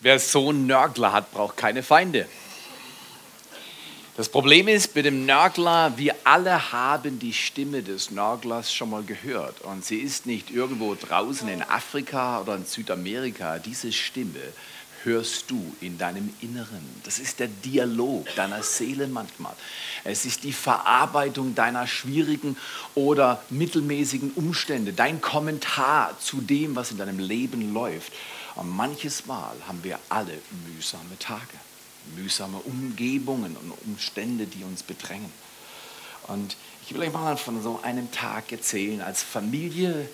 Wer so einen Nörgler hat, braucht keine Feinde. Das Problem ist mit dem Nörgler, wir alle haben die Stimme des Nörglers schon mal gehört. Und sie ist nicht irgendwo draußen in Afrika oder in Südamerika. Diese Stimme hörst du in deinem Inneren. Das ist der Dialog deiner Seele manchmal. Es ist die Verarbeitung deiner schwierigen oder mittelmäßigen Umstände, dein Kommentar zu dem, was in deinem Leben läuft. Und manches Mal haben wir alle mühsame Tage, mühsame Umgebungen und Umstände, die uns bedrängen. Und ich will euch mal von so einem Tag erzählen. Als Familie,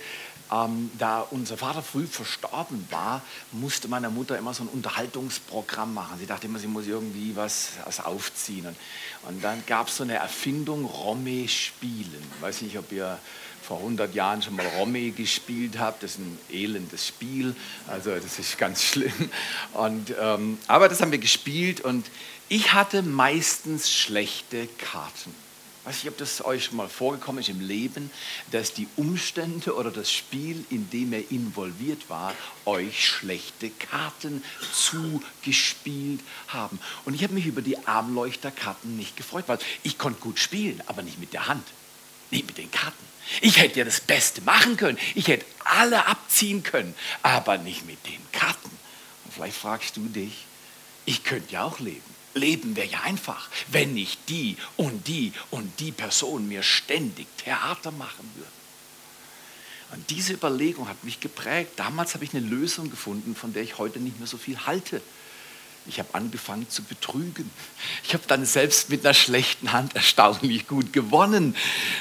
ähm, da unser Vater früh verstorben war, musste meine Mutter immer so ein Unterhaltungsprogramm machen. Sie dachte immer, sie muss irgendwie was, was aufziehen. Und, und dann gab es so eine Erfindung, Romme spielen. Weiß nicht, ob ihr vor 100 Jahren schon mal Romme gespielt habe. Das ist ein elendes Spiel, also das ist ganz schlimm. Und, ähm, aber das haben wir gespielt und ich hatte meistens schlechte Karten. Ich weiß nicht, ob das euch schon mal vorgekommen ist im Leben, dass die Umstände oder das Spiel, in dem er involviert war, euch schlechte Karten zugespielt haben. Und ich habe mich über die Armleuchterkarten nicht gefreut, weil ich konnte gut spielen, aber nicht mit der Hand, nicht mit den Karten. Ich hätte ja das Beste machen können. Ich hätte alle abziehen können, aber nicht mit den Karten. Und vielleicht fragst du dich, ich könnte ja auch leben. Leben wäre ja einfach, wenn nicht die und die und die Person mir ständig Theater machen würden. Und diese Überlegung hat mich geprägt. Damals habe ich eine Lösung gefunden, von der ich heute nicht mehr so viel halte. Ich habe angefangen zu betrügen. Ich habe dann selbst mit einer schlechten Hand erstaunlich gut gewonnen.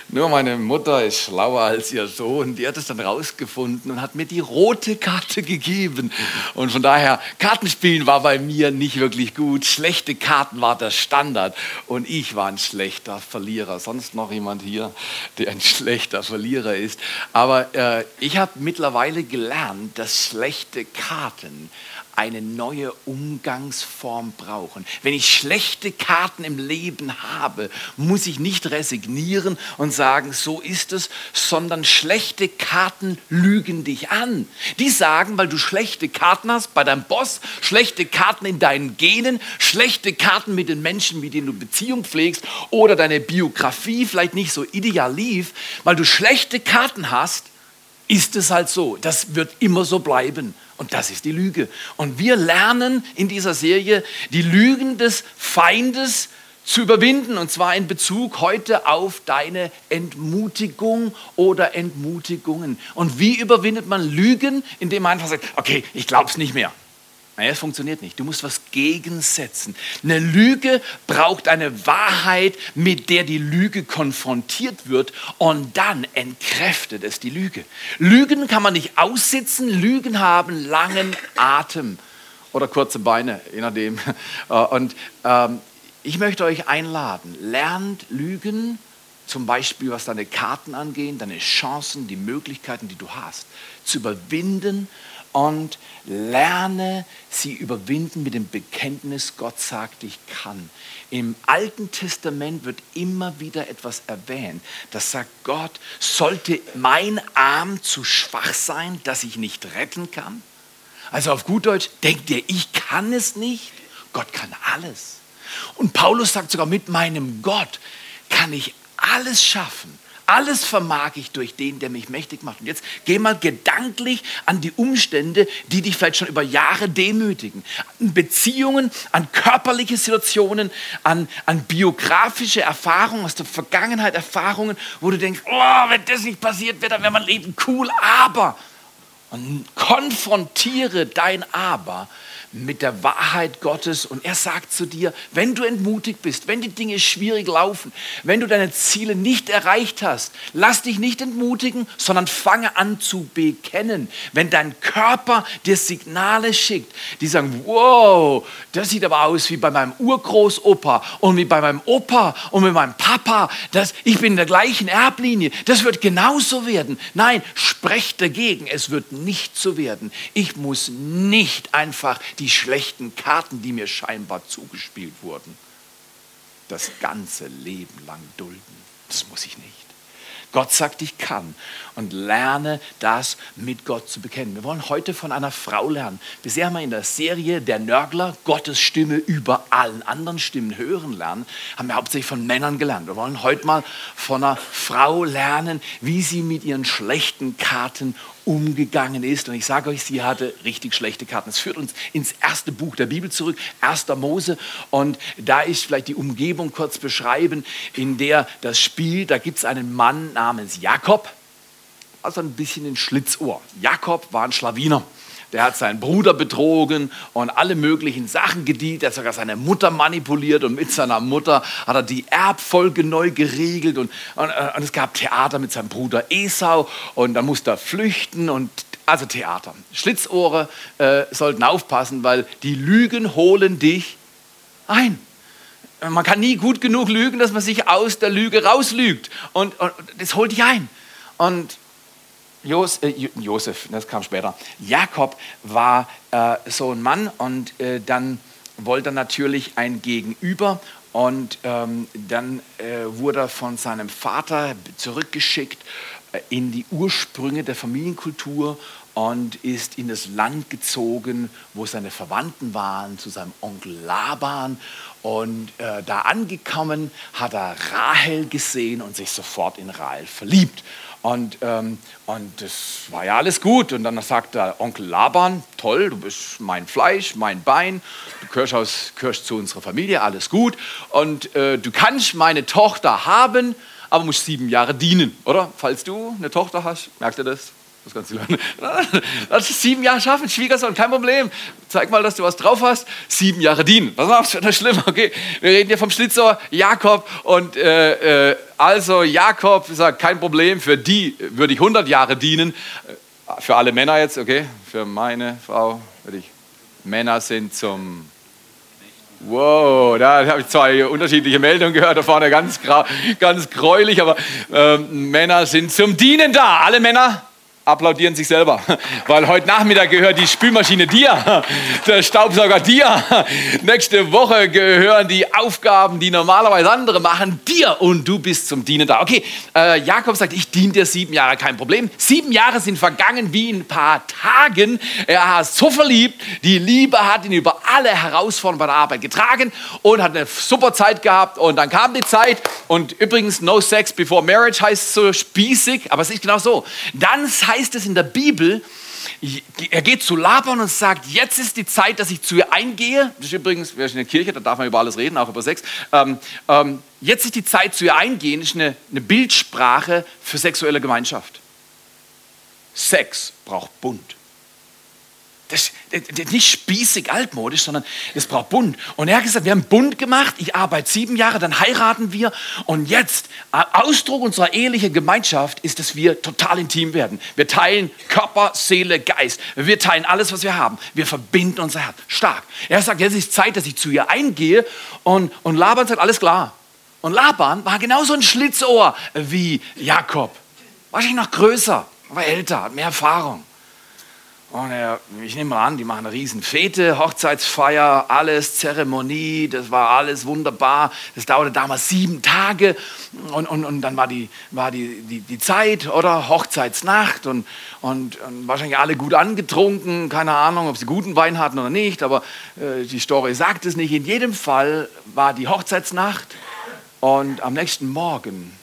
Nur meine Mutter ist schlauer als ihr Sohn. Die hat es dann rausgefunden und hat mir die rote Karte gegeben. Und von daher, Kartenspielen war bei mir nicht wirklich gut. Schlechte Karten war der Standard. Und ich war ein schlechter Verlierer. Sonst noch jemand hier, der ein schlechter Verlierer ist. Aber äh, ich habe mittlerweile gelernt, dass schlechte Karten eine neue Umgangsform brauchen. Wenn ich schlechte Karten im Leben habe, muss ich nicht resignieren und sagen, so ist es, sondern schlechte Karten lügen dich an. Die sagen, weil du schlechte Karten hast bei deinem Boss, schlechte Karten in deinen Genen, schlechte Karten mit den Menschen, mit denen du Beziehung pflegst oder deine Biografie vielleicht nicht so ideal lief, weil du schlechte Karten hast, ist es halt so. Das wird immer so bleiben. Und das ist die Lüge. Und wir lernen in dieser Serie, die Lügen des Feindes zu überwinden. Und zwar in Bezug heute auf deine Entmutigung oder Entmutigungen. Und wie überwindet man Lügen? Indem man einfach sagt, okay, ich glaube es nicht mehr. Naja, es funktioniert nicht. Du musst was gegensetzen. Eine Lüge braucht eine Wahrheit, mit der die Lüge konfrontiert wird und dann entkräftet es die Lüge. Lügen kann man nicht aussitzen. Lügen haben langen Atem oder kurze Beine, je nachdem. Äh, und ähm, ich möchte euch einladen, lernt Lügen, zum Beispiel was deine Karten angeht, deine Chancen, die Möglichkeiten, die du hast, zu überwinden und lerne sie überwinden mit dem Bekenntnis, Gott sagt, ich kann. Im Alten Testament wird immer wieder etwas erwähnt, das sagt, Gott, sollte mein Arm zu schwach sein, dass ich nicht retten kann? Also auf gut Deutsch, denkt ihr, ich kann es nicht? Gott kann alles. Und Paulus sagt sogar, mit meinem Gott kann ich alles schaffen. Alles vermag ich durch den, der mich mächtig macht. Und jetzt geh mal gedanklich an die Umstände, die dich vielleicht schon über Jahre demütigen. An Beziehungen, an körperliche Situationen, an, an biografische Erfahrungen aus der Vergangenheit, Erfahrungen, wo du denkst, oh, wenn das nicht passiert wäre, dann wäre mein Leben cool. Aber, und konfrontiere dein Aber mit der Wahrheit Gottes und er sagt zu dir, wenn du entmutigt bist, wenn die Dinge schwierig laufen, wenn du deine Ziele nicht erreicht hast, lass dich nicht entmutigen, sondern fange an zu bekennen. Wenn dein Körper dir Signale schickt, die sagen, wow, das sieht aber aus wie bei meinem Urgroßopa und wie bei meinem Opa und mit meinem Papa, das, ich bin in der gleichen Erblinie, das wird genauso werden. Nein, sprecht dagegen, es wird nicht so werden. Ich muss nicht einfach die schlechten Karten, die mir scheinbar zugespielt wurden, das ganze Leben lang dulden. Das muss ich nicht. Gott sagt, ich kann. Und lerne das mit Gott zu bekennen. Wir wollen heute von einer Frau lernen. Bisher haben wir in der Serie Der Nörgler Gottes Stimme über allen anderen Stimmen hören lernen. Haben wir hauptsächlich von Männern gelernt. Wir wollen heute mal von einer Frau lernen, wie sie mit ihren schlechten Karten umgegangen ist. Und ich sage euch, sie hatte richtig schlechte Karten. Es führt uns ins erste Buch der Bibel zurück, 1. Mose. Und da ist vielleicht die Umgebung kurz beschreiben, in der das Spiel, da gibt es einen Mann namens Jakob, also ein bisschen ein Schlitzohr. Jakob war ein Schlawiner. Der hat seinen Bruder betrogen und alle möglichen Sachen gedient. Er hat sogar seine Mutter manipuliert und mit seiner Mutter hat er die Erbfolge neu geregelt. Und, und, und es gab Theater mit seinem Bruder Esau und da musste er flüchten und also Theater. Schlitzohre äh, sollten aufpassen, weil die Lügen holen dich ein. Man kann nie gut genug lügen, dass man sich aus der Lüge rauslügt. Und, und das holt dich ein. Und Jos, äh, Josef, das kam später. Jakob war äh, so ein Mann und äh, dann wollte er natürlich ein Gegenüber und ähm, dann äh, wurde er von seinem Vater zurückgeschickt äh, in die Ursprünge der Familienkultur und ist in das Land gezogen, wo seine Verwandten waren, zu seinem Onkel Laban. Und äh, da angekommen hat er Rahel gesehen und sich sofort in Rahel verliebt. Und, ähm, und das war ja alles gut. Und dann sagt der Onkel Laban, toll, du bist mein Fleisch, mein Bein, du gehörst, aus, gehörst zu unserer Familie, alles gut. Und äh, du kannst meine Tochter haben, aber musst sieben Jahre dienen, oder? Falls du eine Tochter hast, merkst du das? Das du lernen. Das ist sieben Jahre schaffen, Schwiegersohn, kein Problem. Zeig mal, dass du was drauf hast. Sieben Jahre dienen. Was du das schlimm? Okay, wir reden hier vom Schlitzohr Jakob und äh, äh, also Jakob sagt, kein Problem, für die würde ich 100 Jahre dienen. Äh, für alle Männer jetzt, okay, für meine Frau würde ich. Männer sind zum Wow, da habe ich zwei unterschiedliche Meldungen gehört, da vorne ganz, ganz gräulich, aber äh, Männer sind zum Dienen da. Alle Männer? Applaudieren sich selber, weil heute Nachmittag gehört die Spülmaschine dir, der Staubsauger dir. Nächste Woche gehören die Aufgaben, die normalerweise andere machen, dir und du bist zum Dienen da. Okay, äh, Jakob sagt, ich diene dir sieben Jahre, kein Problem. Sieben Jahre sind vergangen wie ein paar Tagen. Er hat so verliebt, die Liebe hat ihn über alle Herausforderungen bei der Arbeit getragen und hat eine super Zeit gehabt und dann kam die Zeit und übrigens no sex before marriage heißt so spießig, aber es ist genau so. Dann heißt es in der Bibel, er geht zu Laban und sagt, jetzt ist die Zeit, dass ich zu ihr eingehe. Das ist übrigens, wir sind in der Kirche, da darf man über alles reden, auch über Sex. Ähm, ähm, jetzt ist die Zeit, zu ihr eingehen, ist eine, eine Bildsprache für sexuelle Gemeinschaft. Sex braucht Bund. Das, ist nicht spießig altmodisch, sondern es braucht Bund. Und er hat gesagt, wir haben Bund gemacht, ich arbeite sieben Jahre, dann heiraten wir. Und jetzt, Ausdruck unserer ehelichen Gemeinschaft ist, dass wir total intim werden. Wir teilen Körper, Seele, Geist. Wir teilen alles, was wir haben. Wir verbinden unser Herz. Stark. Er sagt, jetzt ist Zeit, dass ich zu ihr eingehe. Und, und Laban sagt, alles klar. Und Laban war genauso ein Schlitzohr wie Jakob. Wahrscheinlich noch größer, aber älter, hat mehr Erfahrung. Und er, ich nehme mal an, die machen eine riesen Fete, Hochzeitsfeier, alles, Zeremonie, das war alles wunderbar. Das dauerte damals sieben Tage und, und, und dann war, die, war die, die, die Zeit, oder? Hochzeitsnacht und, und, und, wahrscheinlich alle gut angetrunken, keine Ahnung, ob sie guten Wein hatten oder nicht, aber äh, die Story sagt es nicht. In jedem Fall war die Hochzeitsnacht und am nächsten Morgen,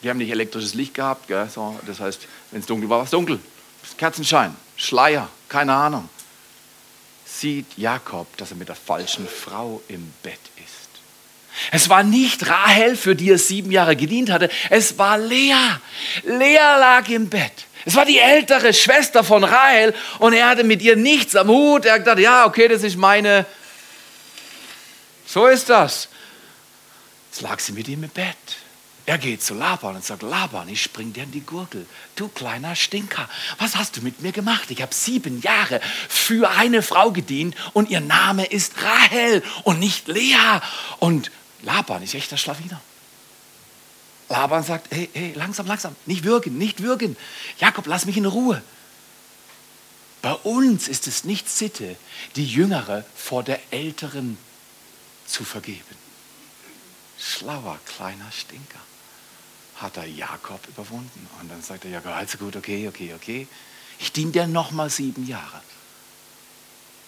wir haben nicht elektrisches Licht gehabt, gell, so, das heißt, wenn es dunkel war, war es dunkel. Kerzenschein. Schleier, keine Ahnung, sieht Jakob, dass er mit der falschen Frau im Bett ist. Es war nicht Rahel, für die er sieben Jahre gedient hatte, es war Lea. Lea lag im Bett. Es war die ältere Schwester von Rahel und er hatte mit ihr nichts am Hut. Er gedacht, ja, okay, das ist meine. So ist das. Jetzt lag sie mit ihm im Bett. Er geht zu Laban und sagt, Laban, ich spring dir in die Gurgel. Du kleiner Stinker, was hast du mit mir gemacht? Ich habe sieben Jahre für eine Frau gedient und ihr Name ist Rahel und nicht Lea. Und Laban ist echter Schlawiner. Laban sagt, hey, hey, langsam, langsam, nicht würgen, nicht würgen. Jakob, lass mich in Ruhe. Bei uns ist es nicht Sitte, die Jüngere vor der Älteren zu vergeben. Schlauer kleiner Stinker. Hat er Jakob überwunden. Und dann sagt er Jakob, also gut, okay, okay, okay. Ich diene dir nochmal sieben Jahre.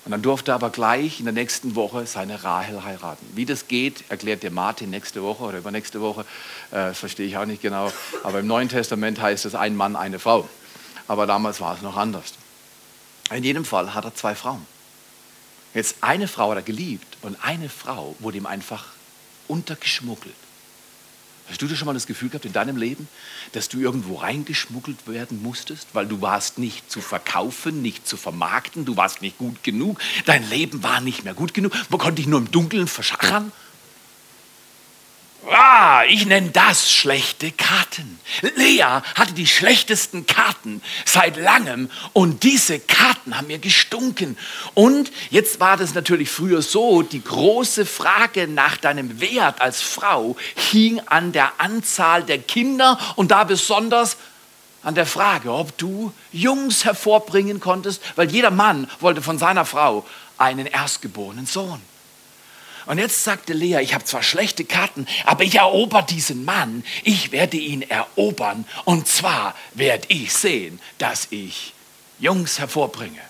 Und dann durfte er aber gleich in der nächsten Woche seine Rahel heiraten. Wie das geht, erklärt dir Martin nächste Woche oder übernächste Woche. Äh, verstehe ich auch nicht genau. Aber im Neuen Testament heißt es ein Mann, eine Frau. Aber damals war es noch anders. In jedem Fall hat er zwei Frauen. Jetzt eine Frau hat er geliebt und eine Frau wurde ihm einfach untergeschmuggelt. Hast du schon mal das Gefühl gehabt in deinem Leben, dass du irgendwo reingeschmuggelt werden musstest, weil du warst nicht zu verkaufen, nicht zu vermarkten, du warst nicht gut genug, dein Leben war nicht mehr gut genug, man konnte dich nur im Dunkeln verschachern? Ah, ich nenne das schlechte Karten. Lea hatte die schlechtesten Karten seit langem und diese Karten haben mir gestunken. Und jetzt war das natürlich früher so, die große Frage nach deinem Wert als Frau hing an der Anzahl der Kinder und da besonders an der Frage, ob du Jungs hervorbringen konntest, weil jeder Mann wollte von seiner Frau einen erstgeborenen Sohn. Und jetzt sagte Lea, ich habe zwar schlechte Karten, aber ich erober diesen Mann. Ich werde ihn erobern. Und zwar werde ich sehen, dass ich Jungs hervorbringe.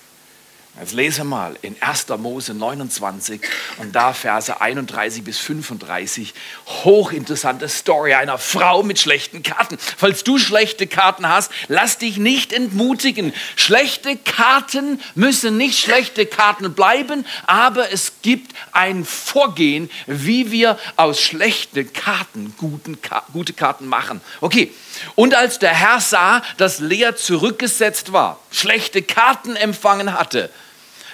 Jetzt lese mal in 1. Mose 29 und da Verse 31 bis 35. Hochinteressante Story einer Frau mit schlechten Karten. Falls du schlechte Karten hast, lass dich nicht entmutigen. Schlechte Karten müssen nicht schlechte Karten bleiben, aber es gibt ein Vorgehen, wie wir aus schlechten Karten guten, gute Karten machen. Okay, und als der Herr sah, dass Lea zurückgesetzt war, schlechte Karten empfangen hatte,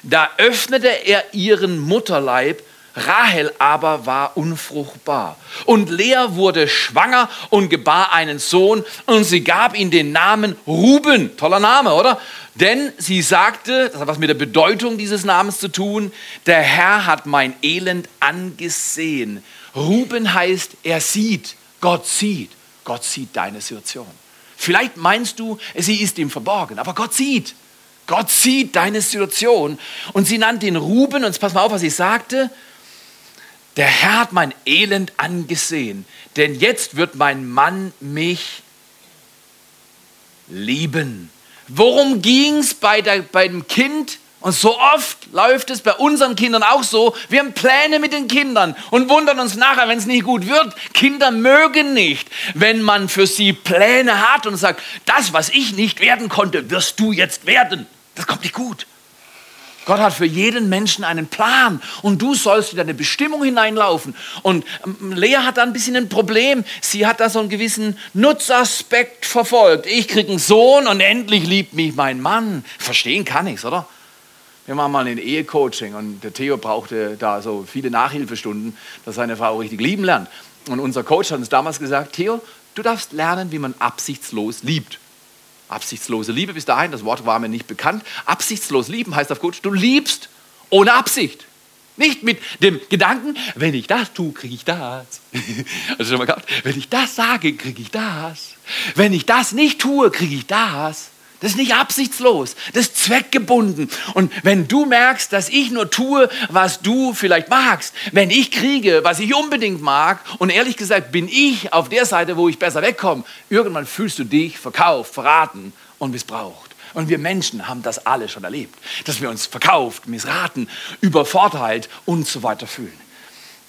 da öffnete er ihren Mutterleib, Rahel aber war unfruchtbar. Und Lea wurde schwanger und gebar einen Sohn und sie gab ihm den Namen Ruben. Toller Name, oder? Denn sie sagte, das hat was mit der Bedeutung dieses Namens zu tun, der Herr hat mein Elend angesehen. Ruben heißt, er sieht, Gott sieht. Gott sieht deine Situation. Vielleicht meinst du, sie ist ihm verborgen, aber Gott sieht. Gott sieht deine Situation. Und sie nannte ihn Ruben. Und jetzt pass mal auf, was sie sagte. Der Herr hat mein Elend angesehen, denn jetzt wird mein Mann mich lieben. Worum ging es bei, bei dem Kind? Und so oft läuft es bei unseren Kindern auch so. Wir haben Pläne mit den Kindern und wundern uns nachher, wenn es nicht gut wird. Kinder mögen nicht, wenn man für sie Pläne hat und sagt, das, was ich nicht werden konnte, wirst du jetzt werden. Das kommt nicht gut. Gott hat für jeden Menschen einen Plan und du sollst in deine Bestimmung hineinlaufen. Und ähm, Lea hat da ein bisschen ein Problem. Sie hat da so einen gewissen Nutzaspekt verfolgt. Ich kriege einen Sohn und endlich liebt mich mein Mann. Verstehen kann ich's, oder? Wir machen mal ein Ehecoaching und der Theo brauchte da so viele Nachhilfestunden, dass seine Frau richtig lieben lernt. Und unser Coach hat uns damals gesagt, Theo, du darfst lernen, wie man absichtslos liebt. Absichtslose Liebe bis dahin, das Wort war mir nicht bekannt. Absichtslos lieben heißt auf gut, du liebst ohne Absicht. Nicht mit dem Gedanken, wenn ich das tue, kriege ich das. also schon mal gehabt, wenn ich das sage, kriege ich das. Wenn ich das nicht tue, kriege ich das. Das ist nicht absichtslos, das ist zweckgebunden. Und wenn du merkst, dass ich nur tue, was du vielleicht magst, wenn ich kriege, was ich unbedingt mag, und ehrlich gesagt bin ich auf der Seite, wo ich besser wegkomme, irgendwann fühlst du dich verkauft, verraten und missbraucht. Und wir Menschen haben das alle schon erlebt, dass wir uns verkauft, missraten, übervorteilt und so weiter fühlen.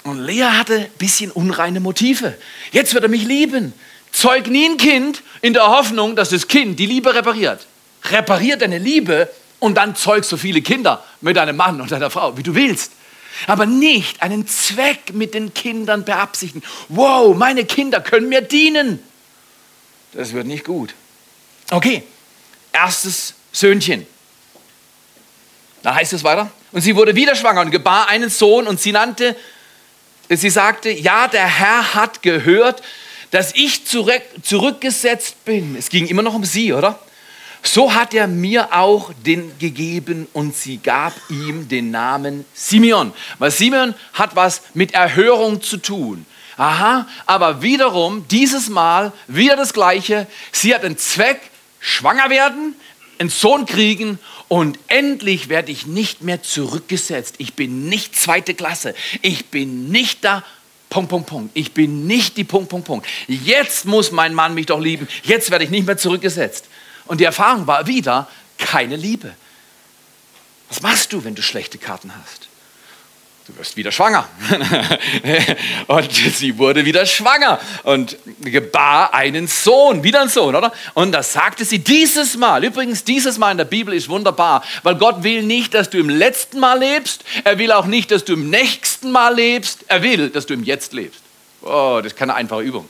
Und Lea hatte ein bisschen unreine Motive. Jetzt wird er mich lieben. Zeug nie ein Kind in der Hoffnung, dass das Kind die Liebe repariert. Repariert deine Liebe und dann zeug so viele Kinder mit deinem Mann und deiner Frau, wie du willst. Aber nicht einen Zweck mit den Kindern beabsichtigen. Wow, meine Kinder können mir dienen. Das wird nicht gut. Okay, erstes Söhnchen. Da heißt es weiter. Und sie wurde wieder schwanger und gebar einen Sohn und sie nannte, sie sagte, ja, der Herr hat gehört, dass ich zurück, zurückgesetzt bin. Es ging immer noch um sie, oder? So hat er mir auch den gegeben und sie gab ihm den Namen Simeon. Weil Simeon hat was mit Erhörung zu tun. Aha, aber wiederum, dieses Mal wieder das Gleiche. Sie hat den Zweck, schwanger werden, einen Sohn kriegen und endlich werde ich nicht mehr zurückgesetzt. Ich bin nicht zweite Klasse. Ich bin nicht der Punkt, Punkt, Punkt. Ich bin nicht die Punkt, Punkt, Punkt. Jetzt muss mein Mann mich doch lieben. Jetzt werde ich nicht mehr zurückgesetzt. Und die Erfahrung war wieder keine Liebe. Was machst du, wenn du schlechte Karten hast? Du wirst wieder schwanger. und sie wurde wieder schwanger und gebar einen Sohn, wieder einen Sohn, oder? Und das sagte sie dieses Mal. Übrigens, dieses Mal in der Bibel ist wunderbar, weil Gott will nicht, dass du im letzten Mal lebst. Er will auch nicht, dass du im nächsten Mal lebst. Er will, dass du im Jetzt lebst. Oh, das ist keine einfache Übung.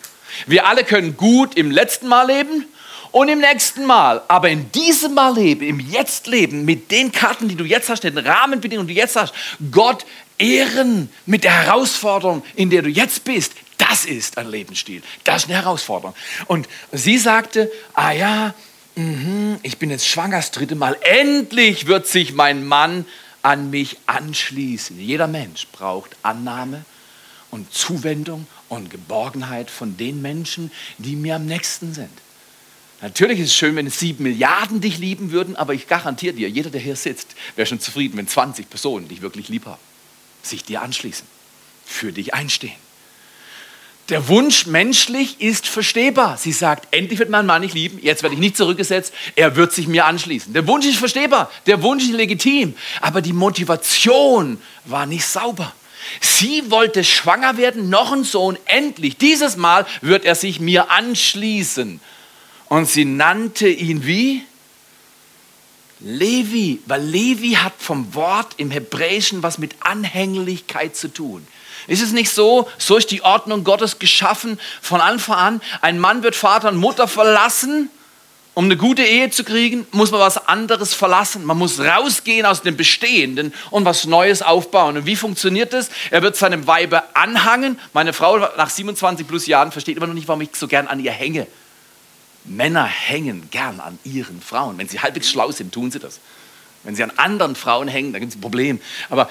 Wir alle können gut im letzten Mal leben und im nächsten Mal. Aber in diesem Mal leben, im Jetzt leben, mit den Karten, die du jetzt hast, den Rahmenbedingungen, die du jetzt hast, Gott ehren mit der Herausforderung, in der du jetzt bist. Das ist ein Lebensstil. Das ist eine Herausforderung. Und sie sagte, ah ja, mh, ich bin jetzt schwanger das dritte Mal. Endlich wird sich mein Mann an mich anschließen. Jeder Mensch braucht Annahme und Zuwendung und Geborgenheit von den Menschen, die mir am nächsten sind. Natürlich ist es schön, wenn sieben Milliarden dich lieben würden, aber ich garantiere dir, jeder, der hier sitzt, wäre schon zufrieden, wenn 20 Personen dich wirklich lieb haben sich dir anschließen, für dich einstehen. Der Wunsch menschlich ist verstehbar. Sie sagt, endlich wird mein Mann nicht lieben, jetzt werde ich nicht zurückgesetzt, er wird sich mir anschließen. Der Wunsch ist verstehbar, der Wunsch ist legitim, aber die Motivation war nicht sauber. Sie wollte schwanger werden, noch ein Sohn, endlich, dieses Mal wird er sich mir anschließen. Und sie nannte ihn wie? Levi, weil Levi hat vom Wort im Hebräischen was mit Anhänglichkeit zu tun. Ist es nicht so, so ist die Ordnung Gottes geschaffen von Anfang an, ein Mann wird Vater und Mutter verlassen, um eine gute Ehe zu kriegen, muss man was anderes verlassen. Man muss rausgehen aus dem Bestehenden und was Neues aufbauen. Und wie funktioniert das? Er wird seinem Weibe anhangen. Meine Frau nach 27 plus Jahren versteht immer noch nicht, warum ich so gern an ihr hänge. Männer hängen gern an ihren Frauen. Wenn sie halbwegs schlau sind, tun sie das. Wenn sie an anderen Frauen hängen, dann gibt es ein Problem. Aber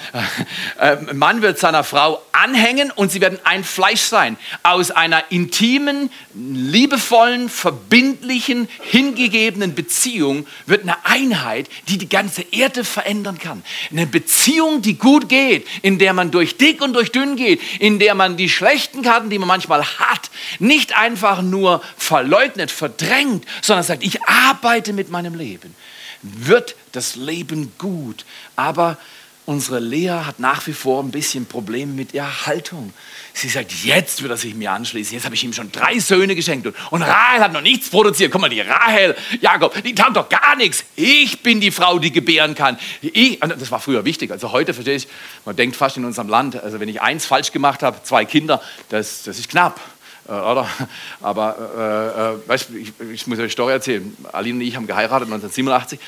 äh, äh, Mann wird seiner Frau anhängen und sie werden ein Fleisch sein. Aus einer intimen, liebevollen, verbindlichen, hingegebenen Beziehung wird eine Einheit, die die ganze Erde verändern kann. Eine Beziehung, die gut geht, in der man durch dick und durch dünn geht, in der man die schlechten Karten, die man manchmal hat, nicht einfach nur verleugnet, verdrängt, sondern sagt, ich arbeite mit meinem Leben wird das Leben gut. Aber unsere Lea hat nach wie vor ein bisschen Probleme mit ihrer Haltung. Sie sagt, jetzt wird er sich mir anschließen. Jetzt habe ich ihm schon drei Söhne geschenkt. Und, und Rahel hat noch nichts produziert. Guck mal, die Rahel, Jakob, die taugt doch gar nichts. Ich bin die Frau, die gebären kann. Ich, das war früher wichtig. Also heute verstehe ich, man denkt fast in unserem Land, also wenn ich eins falsch gemacht habe, zwei Kinder, das, das ist knapp. Äh, oder? Aber äh, äh, weißt, ich, ich, muss euch eine Story erzählen. Aline und ich haben geheiratet 1987.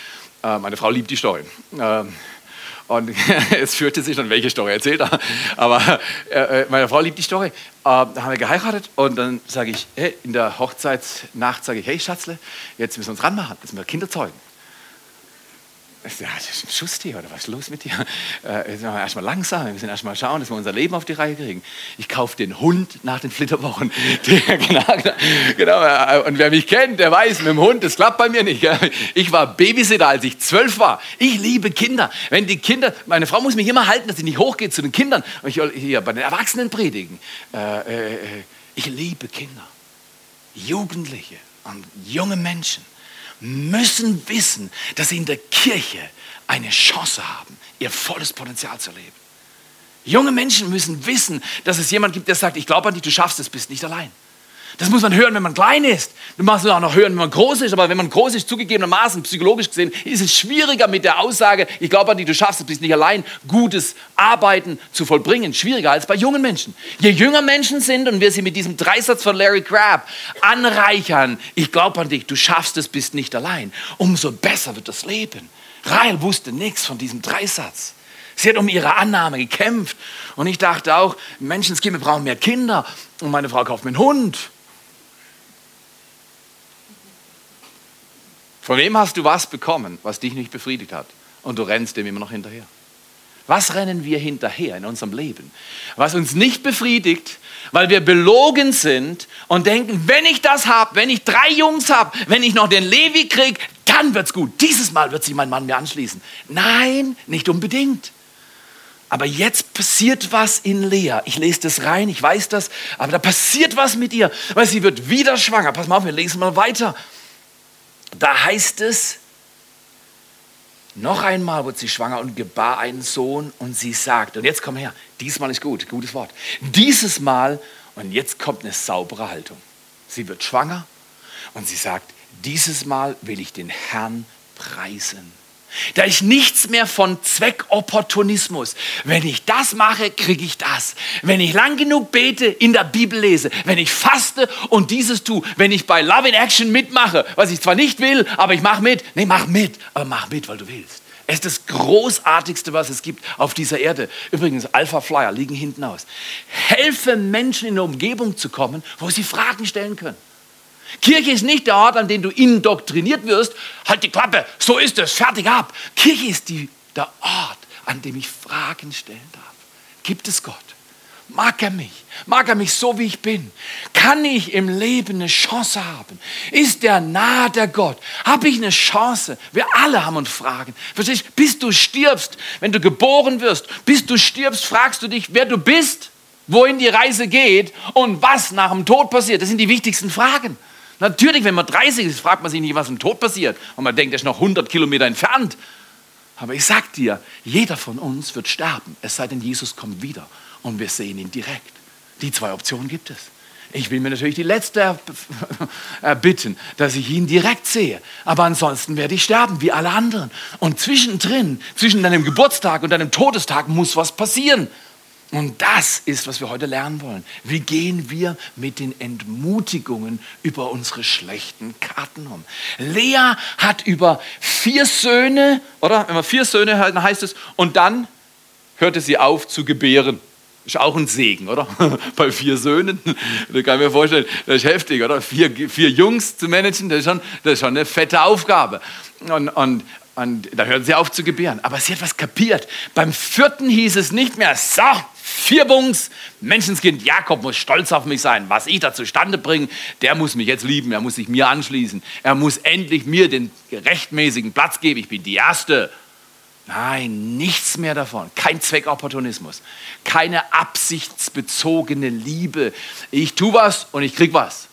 Äh, meine Frau liebt die Story. Ähm, und es führte sich schon, welche Story erzählt er. Aber äh, äh, meine Frau liebt die Story. da haben wir geheiratet und dann sage ich, hey, in der Hochzeitsnacht sage ich, hey Schatzle, jetzt müssen wir uns ranmachen, jetzt müssen wir Kinder zeugen. Ja, das ist ein Schusstier oder was ist los mit dir? Äh, erstmal langsam, wir müssen erstmal schauen, dass wir unser Leben auf die Reihe kriegen. Ich kaufe den Hund nach den Flitterwochen. genau, genau, äh, und wer mich kennt, der weiß, mit dem Hund, das klappt bei mir nicht. Ich war Babysitter, als ich zwölf war. Ich liebe Kinder. Wenn die Kinder, meine Frau muss mich immer halten, dass sie nicht hochgeht zu den Kindern. Und ich hier bei den Erwachsenen predigen. Äh, äh, ich liebe Kinder, Jugendliche und junge Menschen müssen wissen, dass sie in der Kirche eine Chance haben, ihr volles Potenzial zu leben. Junge Menschen müssen wissen, dass es jemand gibt, der sagt, ich glaube an dich, du schaffst es, bist nicht allein. Das muss man hören, wenn man klein ist. Du machst es auch noch hören, wenn man groß ist. Aber wenn man groß ist, zugegebenermaßen, psychologisch gesehen, ist es schwieriger mit der Aussage, ich glaube an dich, du schaffst es, bist nicht allein, gutes Arbeiten zu vollbringen. Schwieriger als bei jungen Menschen. Je jünger Menschen sind und wir sie mit diesem Dreisatz von Larry Crabb anreichern, ich glaube an dich, du schaffst es, bist nicht allein, umso besser wird das Leben. Rael wusste nichts von diesem Dreisatz. Sie hat um ihre Annahme gekämpft. Und ich dachte auch, Menschenskinder brauchen mehr Kinder. Und meine Frau kauft mir einen Hund. Von wem hast du was bekommen, was dich nicht befriedigt hat? Und du rennst dem immer noch hinterher. Was rennen wir hinterher in unserem Leben? Was uns nicht befriedigt, weil wir belogen sind und denken, wenn ich das habe, wenn ich drei Jungs habe, wenn ich noch den Levi kriege, dann wird's gut. Dieses Mal wird sich mein Mann mir anschließen. Nein, nicht unbedingt. Aber jetzt passiert was in Lea. Ich lese das rein, ich weiß das, aber da passiert was mit ihr, weil sie wird wieder schwanger. Pass mal auf, wir lesen mal weiter. Da heißt es, noch einmal wird sie schwanger und gebar einen Sohn und sie sagt, und jetzt komm her, diesmal ist gut, gutes Wort. Dieses Mal, und jetzt kommt eine saubere Haltung. Sie wird schwanger und sie sagt, dieses Mal will ich den Herrn preisen. Da ist nichts mehr von Zweckopportunismus. Wenn ich das mache, kriege ich das. Wenn ich lang genug bete, in der Bibel lese, wenn ich faste und dieses tue, wenn ich bei Love in Action mitmache, was ich zwar nicht will, aber ich mache mit. Nee, mach mit, aber mach mit, weil du willst. Es ist das Großartigste, was es gibt auf dieser Erde. Übrigens, Alpha Flyer liegen hinten aus. Helfe Menschen in eine Umgebung zu kommen, wo sie Fragen stellen können. Kirche ist nicht der Ort, an dem du indoktriniert wirst. Halt die Klappe, so ist es, fertig ab. Kirche ist die, der Ort, an dem ich Fragen stellen darf. Gibt es Gott? Mag er mich? Mag er mich so, wie ich bin? Kann ich im Leben eine Chance haben? Ist der nahe der Gott? Habe ich eine Chance? Wir alle haben uns Fragen. Verstehst du? Bis du stirbst, wenn du geboren wirst, bis du stirbst, fragst du dich, wer du bist, wohin die Reise geht und was nach dem Tod passiert. Das sind die wichtigsten Fragen. Natürlich, wenn man 30 ist, fragt man sich nicht, was im Tod passiert. Und man denkt, er ist noch 100 Kilometer entfernt. Aber ich sag dir, jeder von uns wird sterben, es sei denn, Jesus kommt wieder und wir sehen ihn direkt. Die zwei Optionen gibt es. Ich will mir natürlich die letzte erbitten, dass ich ihn direkt sehe. Aber ansonsten werde ich sterben, wie alle anderen. Und zwischendrin, zwischen deinem Geburtstag und deinem Todestag muss was passieren. Und das ist, was wir heute lernen wollen. Wie gehen wir mit den Entmutigungen über unsere schlechten Karten um? Lea hat über vier Söhne, oder? Wenn man vier Söhne hat, dann heißt es, und dann hörte sie auf zu gebären. Ist auch ein Segen, oder? Bei vier Söhnen, da kann ich mir vorstellen, das ist heftig, oder? Vier, vier Jungs zu managen, das ist, schon, das ist schon eine fette Aufgabe. Und, und, und da hört sie auf zu gebären. Aber sie hat was kapiert. Beim vierten hieß es nicht mehr, so, vier Bungs, Menschenskind Jakob muss stolz auf mich sein. Was ich da zustande bringe, der muss mich jetzt lieben, er muss sich mir anschließen. Er muss endlich mir den rechtmäßigen Platz geben. Ich bin die Erste. Nein, nichts mehr davon. Kein Zweckopportunismus. Keine absichtsbezogene Liebe. Ich tue was und ich krieg was.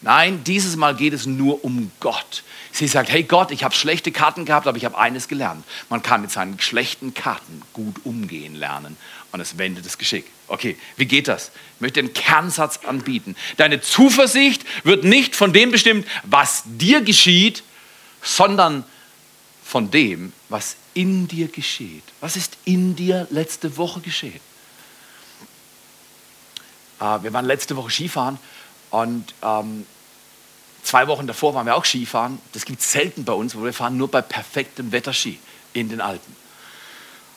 Nein, dieses Mal geht es nur um Gott. Sie sagt, hey Gott, ich habe schlechte Karten gehabt, aber ich habe eines gelernt. Man kann mit seinen schlechten Karten gut umgehen lernen und es wendet das Geschick. Okay, wie geht das? Ich möchte einen Kernsatz anbieten. Deine Zuversicht wird nicht von dem bestimmt, was dir geschieht, sondern von dem, was in dir geschieht. Was ist in dir letzte Woche geschehen? Äh, wir waren letzte Woche Skifahren und ähm, Zwei Wochen davor waren wir auch Skifahren. Das gibt es selten bei uns, wo wir fahren nur bei perfektem Wetterski in den Alpen.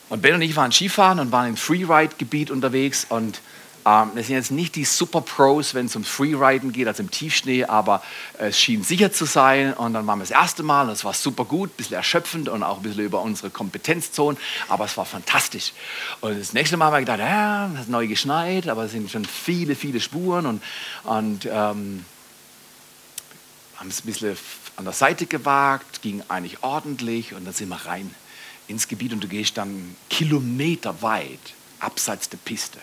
Und Ben und ich waren Skifahren und waren im Freeride-Gebiet unterwegs. Und ähm, wir sind jetzt nicht die Super Pros, wenn es um Freeriden geht, also im Tiefschnee, aber es schien sicher zu sein. Und dann waren wir das erste Mal und es war super gut, ein bisschen erschöpfend und auch ein bisschen über unsere Kompetenzzone, aber es war fantastisch. Und das nächste Mal haben wir gedacht, ja, es hat neu geschneit, aber es sind schon viele, viele Spuren und, und ähm, haben es ein bisschen an der Seite gewagt, ging eigentlich ordentlich und dann sind wir rein ins Gebiet und du gehst dann kilometerweit abseits der Piste.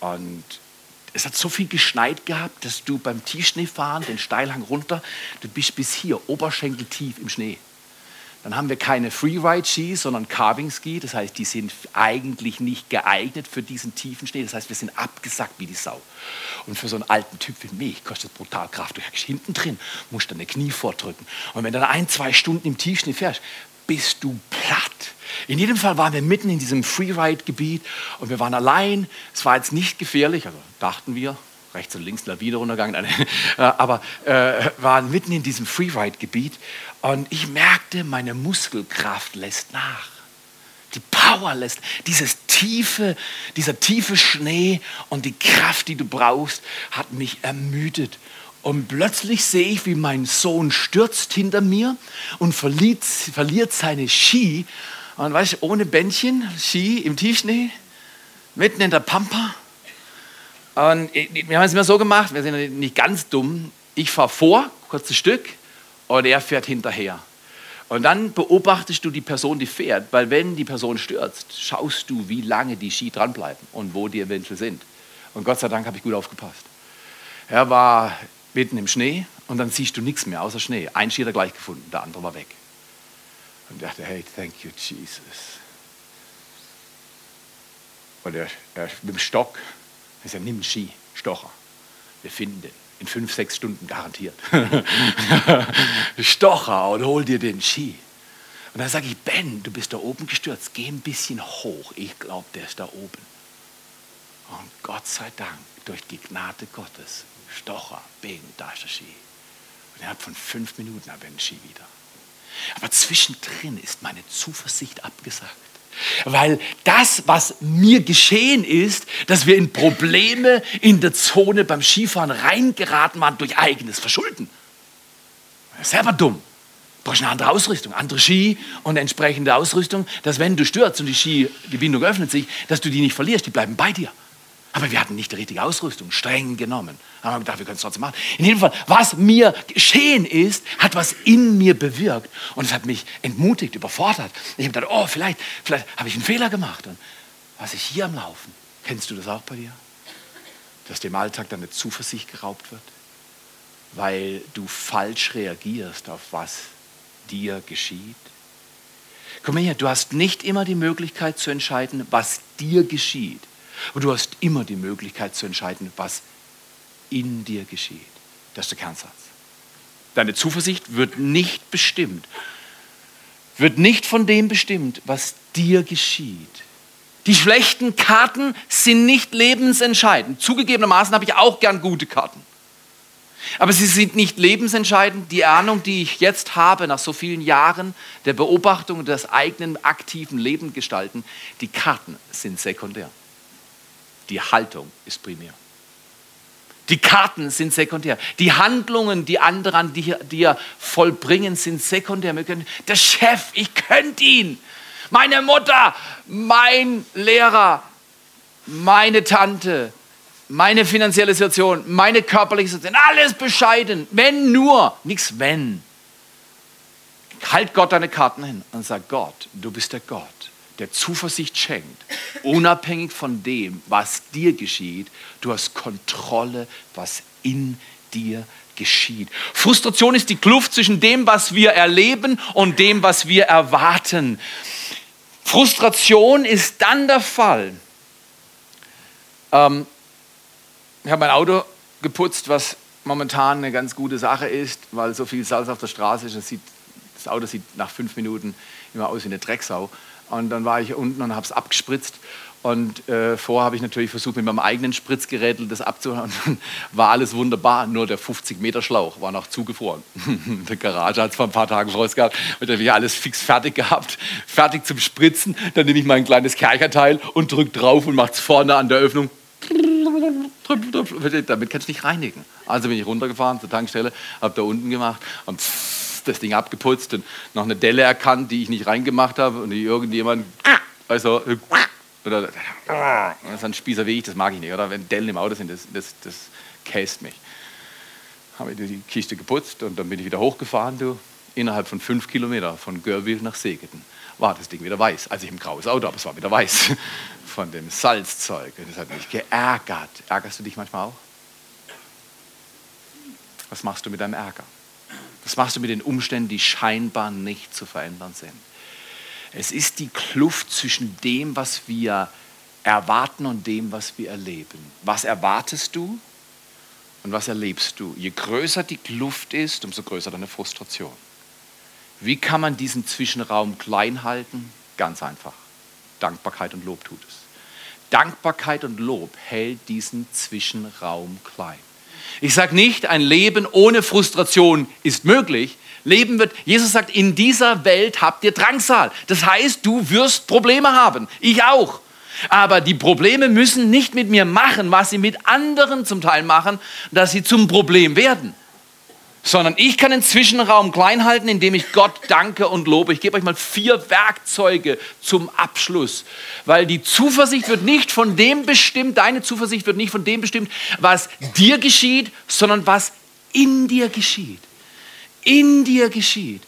Und es hat so viel geschneit gehabt, dass du beim Tiefschneefahren den Steilhang runter, du bist bis hier oberschenkeltief im Schnee. Dann haben wir keine Freeride-Ski, sondern Carving-Ski. Das heißt, die sind eigentlich nicht geeignet für diesen tiefen Schnee. Das heißt, wir sind abgesackt wie die Sau. Und für so einen alten Typ wie mich kostet brutal Kraft. Du hängst hinten drin, musst deine Knie vordrücken. Und wenn du dann ein, zwei Stunden im Tiefschnee fährst, bist du platt. In jedem Fall waren wir mitten in diesem Freeride-Gebiet und wir waren allein. Es war jetzt nicht gefährlich, also dachten wir, rechts und links Lawine runtergegangen, äh, aber äh, waren mitten in diesem Freeride-Gebiet und ich merkte, meine Muskelkraft lässt nach. Die Power lässt, dieses tiefe, dieser tiefe Schnee und die Kraft, die du brauchst, hat mich ermüdet. Und plötzlich sehe ich, wie mein Sohn stürzt hinter mir und verliert, verliert seine Ski. Und weißt du, ohne Bändchen, Ski im Tiefschnee, mitten in der Pampa. Und wir haben es immer so gemacht, wir sind nicht ganz dumm. Ich fahre vor, kurzes Stück, und er fährt hinterher. Und dann beobachtest du die Person, die fährt, weil wenn die Person stürzt, schaust du, wie lange die Ski dranbleiben und wo die eventuell sind. Und Gott sei Dank habe ich gut aufgepasst. Er war mitten im Schnee und dann siehst du nichts mehr außer Schnee. Ein Ski hat er gleich gefunden, der andere war weg. Und ich dachte, hey, thank you, Jesus. Und er, er mit dem Stock, er sagt, nimm einen Ski, Stocher. Wir finden den in fünf, sechs Stunden garantiert. Stocher und hol dir den Ski. Und dann sage ich, Ben, du bist da oben gestürzt, geh ein bisschen hoch. Ich glaube, der ist da oben. Und Gott sei Dank, durch die Gnade Gottes, Stocher, Bing, da ist der Ski. Und er hat von fünf Minuten aber den Ski wieder. Aber zwischendrin ist meine Zuversicht abgesagt. Weil das, was mir geschehen ist, dass wir in Probleme in der Zone beim Skifahren reingeraten waren durch eigenes Verschulden. Selber dumm. Du brauchst eine andere Ausrüstung, andere Ski und entsprechende Ausrüstung, dass wenn du stürzt und die Skigebindung öffnet sich, dass du die nicht verlierst, die bleiben bei dir. Aber wir hatten nicht die richtige Ausrüstung, streng genommen. Aber wir gedacht, wir können es trotzdem machen. In jedem Fall, was mir geschehen ist, hat was in mir bewirkt. Und es hat mich entmutigt, überfordert. Ich habe gedacht, oh, vielleicht, vielleicht habe ich einen Fehler gemacht. Und was ich hier am Laufen, kennst du das auch bei dir? Dass dem Alltag deine Zuversicht geraubt wird? Weil du falsch reagierst auf was dir geschieht? Komm her, du hast nicht immer die Möglichkeit zu entscheiden, was dir geschieht und du hast immer die Möglichkeit zu entscheiden, was in dir geschieht. Das ist der Kernsatz. Deine Zuversicht wird nicht bestimmt, wird nicht von dem bestimmt, was dir geschieht. Die schlechten Karten sind nicht lebensentscheidend. Zugegebenermaßen habe ich auch gern gute Karten. Aber sie sind nicht lebensentscheidend. Die Ahnung, die ich jetzt habe, nach so vielen Jahren der Beobachtung des eigenen aktiven Lebens gestalten, die Karten sind sekundär. Die Haltung ist primär. Die Karten sind sekundär. Die Handlungen, die andere an dir, dir vollbringen, sind sekundär. Der Chef, ich könnte ihn. Meine Mutter, mein Lehrer, meine Tante, meine finanzielle Situation, meine körperliche Situation, alles bescheiden. Wenn nur, nichts wenn. Halt Gott deine Karten hin und sag Gott, du bist der Gott der Zuversicht schenkt, unabhängig von dem, was dir geschieht, du hast Kontrolle, was in dir geschieht. Frustration ist die Kluft zwischen dem, was wir erleben und dem, was wir erwarten. Frustration ist dann der Fall. Ähm, ich habe mein Auto geputzt, was momentan eine ganz gute Sache ist, weil so viel Salz auf der Straße ist. Das, sieht, das Auto sieht nach fünf Minuten immer aus wie eine Drecksau. Und dann war ich unten und habe es abgespritzt. Und äh, vorher habe ich natürlich versucht, mit meinem eigenen Spritzgerät das abzuhören. War alles wunderbar, nur der 50-Meter-Schlauch war noch zugefroren. Der Garage hat es vor ein paar Tagen rausgehabt. Und dann habe ich alles fix fertig gehabt, fertig zum Spritzen. Dann nehme ich mein kleines Kercherteil und drücke drauf und mache es vorne an der Öffnung. Damit kannst du nicht reinigen. Also bin ich runtergefahren zur Tankstelle, habe da unten gemacht und das Ding abgeputzt und noch eine Delle erkannt, die ich nicht reingemacht habe und die irgendjemand, also, oder, das ist ein Spießer wie ich, das mag ich nicht, oder? Wenn Dellen im Auto sind, das, das, das käst mich. Habe ich die Kiste geputzt und dann bin ich wieder hochgefahren, du, innerhalb von fünf Kilometern von Görwil nach Segeten war das Ding wieder weiß. Also ich im graues Auto, aber es war wieder weiß von dem Salzzeug. Und das hat mich geärgert. Ärgerst du dich manchmal auch? Was machst du mit deinem Ärger? Was machst du mit den Umständen, die scheinbar nicht zu verändern sind? Es ist die Kluft zwischen dem, was wir erwarten und dem, was wir erleben. Was erwartest du und was erlebst du? Je größer die Kluft ist, umso größer deine Frustration. Wie kann man diesen Zwischenraum klein halten? Ganz einfach. Dankbarkeit und Lob tut es. Dankbarkeit und Lob hält diesen Zwischenraum klein. Ich sage nicht, ein Leben ohne Frustration ist möglich. Leben wird, Jesus sagt, in dieser Welt habt ihr Drangsal. Das heißt, du wirst Probleme haben. Ich auch. Aber die Probleme müssen nicht mit mir machen, was sie mit anderen zum Teil machen, dass sie zum Problem werden sondern ich kann den Zwischenraum klein halten, indem ich Gott danke und lobe. Ich gebe euch mal vier Werkzeuge zum Abschluss, weil die Zuversicht wird nicht von dem bestimmt, deine Zuversicht wird nicht von dem bestimmt, was dir geschieht, sondern was in dir geschieht. In dir geschieht.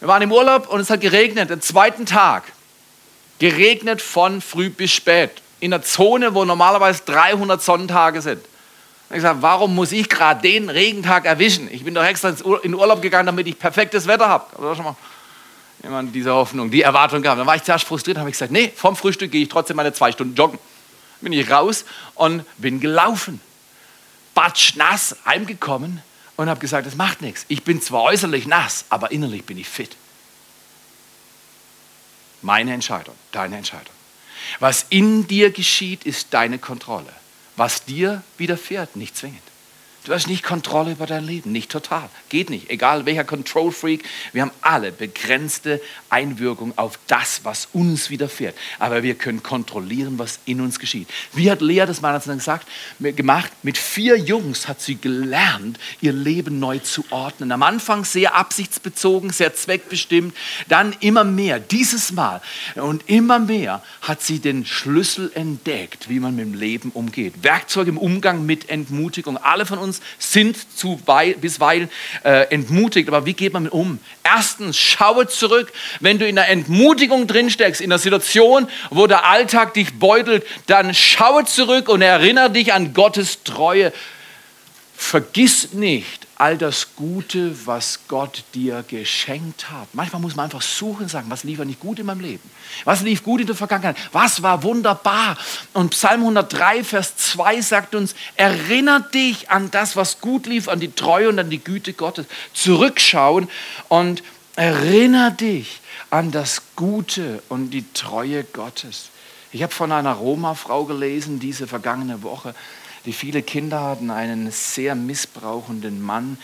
Wir waren im Urlaub und es hat geregnet, den zweiten Tag. Geregnet von früh bis spät. In einer Zone, wo normalerweise 300 Sonnentage sind. Und ich sage, warum muss ich gerade den Regentag erwischen? Ich bin doch extra in Urlaub gegangen, damit ich perfektes Wetter habe. Oder schon mal jemand diese Hoffnung, die Erwartung gehabt. Dann war ich zuerst frustriert, habe ich gesagt, nee, vom Frühstück gehe ich trotzdem meine zwei Stunden joggen. Bin ich raus und bin gelaufen. Batsch nass, heimgekommen und habe gesagt, das macht nichts. Ich bin zwar äußerlich nass, aber innerlich bin ich fit. Meine Entscheidung, deine Entscheidung. Was in dir geschieht, ist deine Kontrolle. Was dir widerfährt, nicht zwingend. Du hast nicht Kontrolle über dein Leben, nicht total. Geht nicht. Egal welcher Control Freak, wir haben alle begrenzte Einwirkung auf das, was uns widerfährt. Aber wir können kontrollieren, was in uns geschieht. Wie hat Lea das mal gesagt, gemacht? Mit vier Jungs hat sie gelernt, ihr Leben neu zu ordnen. Am Anfang sehr absichtsbezogen, sehr zweckbestimmt, dann immer mehr. Dieses Mal und immer mehr hat sie den Schlüssel entdeckt, wie man mit dem Leben umgeht. Werkzeug im Umgang mit Entmutigung. Alle von uns sind zu bisweilen äh, entmutigt. Aber wie geht man mit um? Erstens, schaue zurück. Wenn du in der Entmutigung drinsteckst, in der Situation, wo der Alltag dich beutelt, dann schaue zurück und erinnere dich an Gottes Treue. Vergiss nicht, all das Gute, was Gott dir geschenkt hat. Manchmal muss man einfach suchen und sagen, was lief nicht gut in meinem Leben? Was lief gut in der Vergangenheit? Was war wunderbar? Und Psalm 103, Vers 2 sagt uns, erinnere dich an das, was gut lief, an die Treue und an die Güte Gottes. Zurückschauen und erinnere dich an das Gute und die Treue Gottes. Ich habe von einer Roma-Frau gelesen diese vergangene Woche, die viele Kinder hatten, einen sehr missbrauchenden Mann,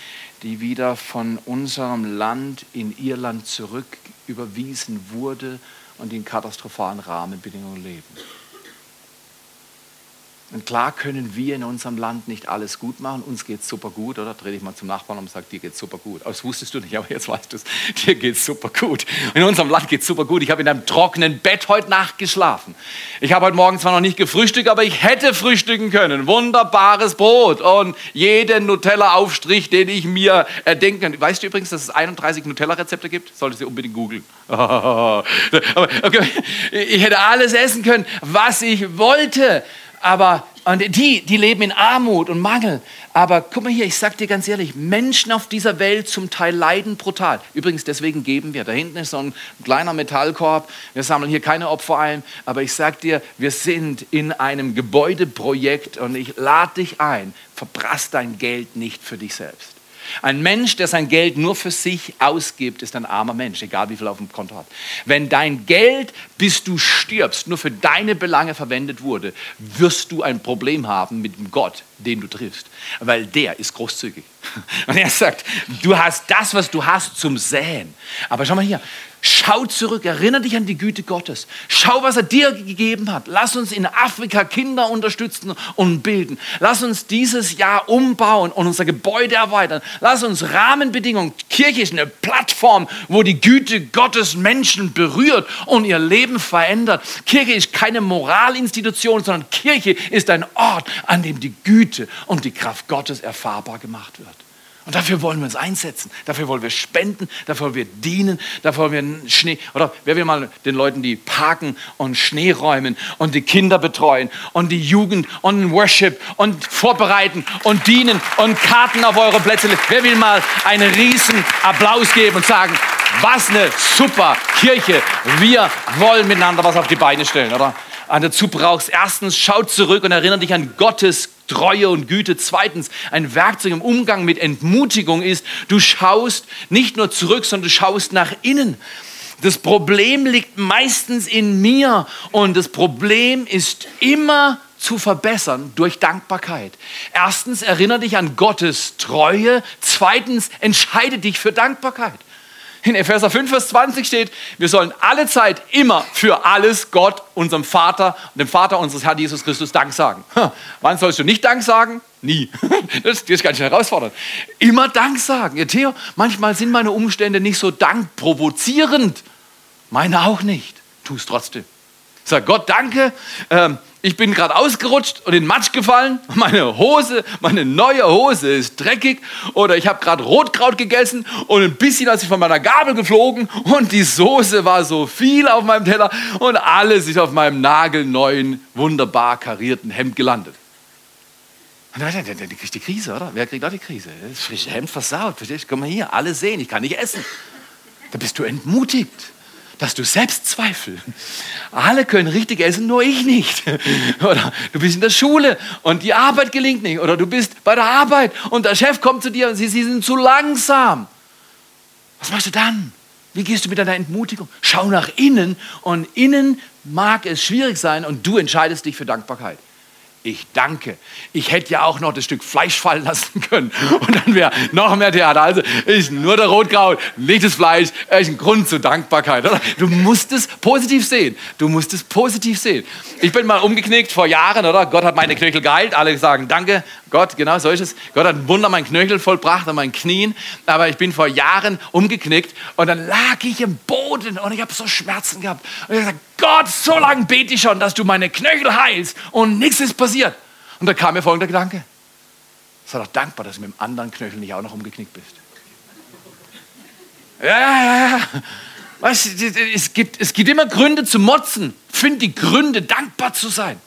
die wieder von unserem Land in ihr Land zurück überwiesen wurde und in katastrophalen Rahmenbedingungen leben. Und klar können wir in unserem Land nicht alles gut machen. Uns geht es super gut, oder? Dreh dich mal zum Nachbarn und sag, dir geht super gut. Das wusstest du nicht, aber jetzt weißt du es. Dir geht super gut. In unserem Land geht es super gut. Ich habe in einem trockenen Bett heute Nacht geschlafen. Ich habe heute Morgen zwar noch nicht gefrühstückt, aber ich hätte frühstücken können. Wunderbares Brot und jeden Nutella-Aufstrich, den ich mir erdenken kann. Weißt du übrigens, dass es 31 Nutella-Rezepte gibt? Solltest du unbedingt googeln. okay. Ich hätte alles essen können, was ich wollte aber und die, die leben in Armut und Mangel. Aber guck mal hier, ich sag dir ganz ehrlich, Menschen auf dieser Welt zum Teil leiden brutal. Übrigens, deswegen geben wir. Da hinten ist so ein kleiner Metallkorb. Wir sammeln hier keine Opfer ein. Aber ich sag dir, wir sind in einem Gebäudeprojekt und ich lade dich ein, verprass dein Geld nicht für dich selbst. Ein Mensch, der sein Geld nur für sich ausgibt, ist ein armer Mensch, egal wie viel auf dem Konto hat. Wenn dein Geld, bis du stirbst, nur für deine Belange verwendet wurde, wirst du ein Problem haben mit dem Gott, den du triffst, weil der ist großzügig. Und er sagt, du hast das, was du hast, zum Säen. Aber schau mal hier, Schau zurück, erinnere dich an die Güte Gottes. Schau, was er dir gegeben hat. Lass uns in Afrika Kinder unterstützen und bilden. Lass uns dieses Jahr umbauen und unser Gebäude erweitern. Lass uns Rahmenbedingungen, Kirche ist eine Plattform, wo die Güte Gottes Menschen berührt und ihr Leben verändert. Kirche ist keine Moralinstitution, sondern Kirche ist ein Ort, an dem die Güte und die Kraft Gottes erfahrbar gemacht wird. Und dafür wollen wir uns einsetzen. Dafür wollen wir spenden, dafür wollen wir dienen, dafür wollen wir Schnee. Oder wer will mal den Leuten, die parken und Schnee räumen und die Kinder betreuen und die Jugend und Worship und vorbereiten und dienen und Karten auf eure Plätze. Wer will mal einen riesen Applaus geben und sagen, was eine super Kirche. Wir wollen miteinander was auf die Beine stellen, oder? Und dazu brauchst erstens, schau zurück und erinnere dich an Gottes Treue und Güte. Zweitens, ein Werkzeug im Umgang mit Entmutigung ist, du schaust nicht nur zurück, sondern du schaust nach innen. Das Problem liegt meistens in mir und das Problem ist immer zu verbessern durch Dankbarkeit. Erstens, erinnere dich an Gottes Treue. Zweitens, entscheide dich für Dankbarkeit. In Epheser 5, Vers 20 steht, wir sollen alle Zeit immer für alles Gott, unserem Vater, dem Vater unseres Herrn Jesus Christus Dank sagen. Wann sollst du nicht Dank sagen? Nie. Das ist ganz schön herausfordernd. Immer Dank sagen. Ja, Theo, manchmal sind meine Umstände nicht so dankprovozierend. Meine auch nicht. Tu es trotzdem. Sag Gott, danke. Ähm, ich bin gerade ausgerutscht und in Matsch gefallen. Meine Hose, meine neue Hose ist dreckig. Oder ich habe gerade Rotkraut gegessen und ein bisschen als ich von meiner Gabel geflogen und die Soße war so viel auf meinem Teller und alles ist auf meinem nagelneuen, wunderbar karierten Hemd gelandet. Und dann, dann, dann kriegt die Krise, oder? Wer kriegt auch die Krise? Das frische Hemd versaut, verstehst? Komm mal hier, alle sehen, ich kann nicht essen. Da bist du entmutigt dass du Selbstzweifel. Alle können richtig essen, nur ich nicht. Oder du bist in der Schule und die Arbeit gelingt nicht. Oder du bist bei der Arbeit und der Chef kommt zu dir und sie, sie sind zu langsam. Was machst du dann? Wie gehst du mit deiner Entmutigung? Schau nach innen und innen mag es schwierig sein und du entscheidest dich für Dankbarkeit ich danke. Ich hätte ja auch noch das Stück Fleisch fallen lassen können und dann wäre noch mehr Theater. Also ist nur der Rotkraut, nicht das Fleisch, ist ein Grund zur Dankbarkeit. Oder? Du musst es positiv sehen. Du musst es positiv sehen. Ich bin mal umgeknickt vor Jahren, oder? Gott hat meine Knöchel geheilt. Alle sagen Danke, Gott, genau so ist es. Gott hat ein Wunder mein Knöchel vollbracht an meinen Knien. Aber ich bin vor Jahren umgeknickt und dann lag ich im Boden und ich habe so Schmerzen gehabt. Und ich habe gesagt, Gott, so lange bete ich schon, dass du meine Knöchel heilst und nichts ist passiert. Und da kam mir folgender Gedanke. Sei doch dankbar, dass du mit dem anderen Knöchel nicht auch noch umgeknickt bist. Ja, ja, ja. Weißt, es, gibt, es gibt immer Gründe zu motzen. Find die Gründe, dankbar zu sein.